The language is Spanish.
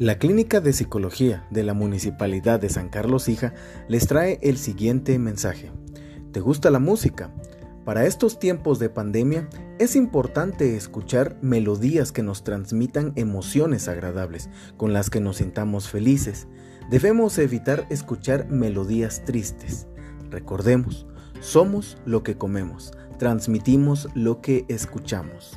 La Clínica de Psicología de la Municipalidad de San Carlos Hija les trae el siguiente mensaje. ¿Te gusta la música? Para estos tiempos de pandemia es importante escuchar melodías que nos transmitan emociones agradables, con las que nos sintamos felices. Debemos evitar escuchar melodías tristes. Recordemos, somos lo que comemos, transmitimos lo que escuchamos.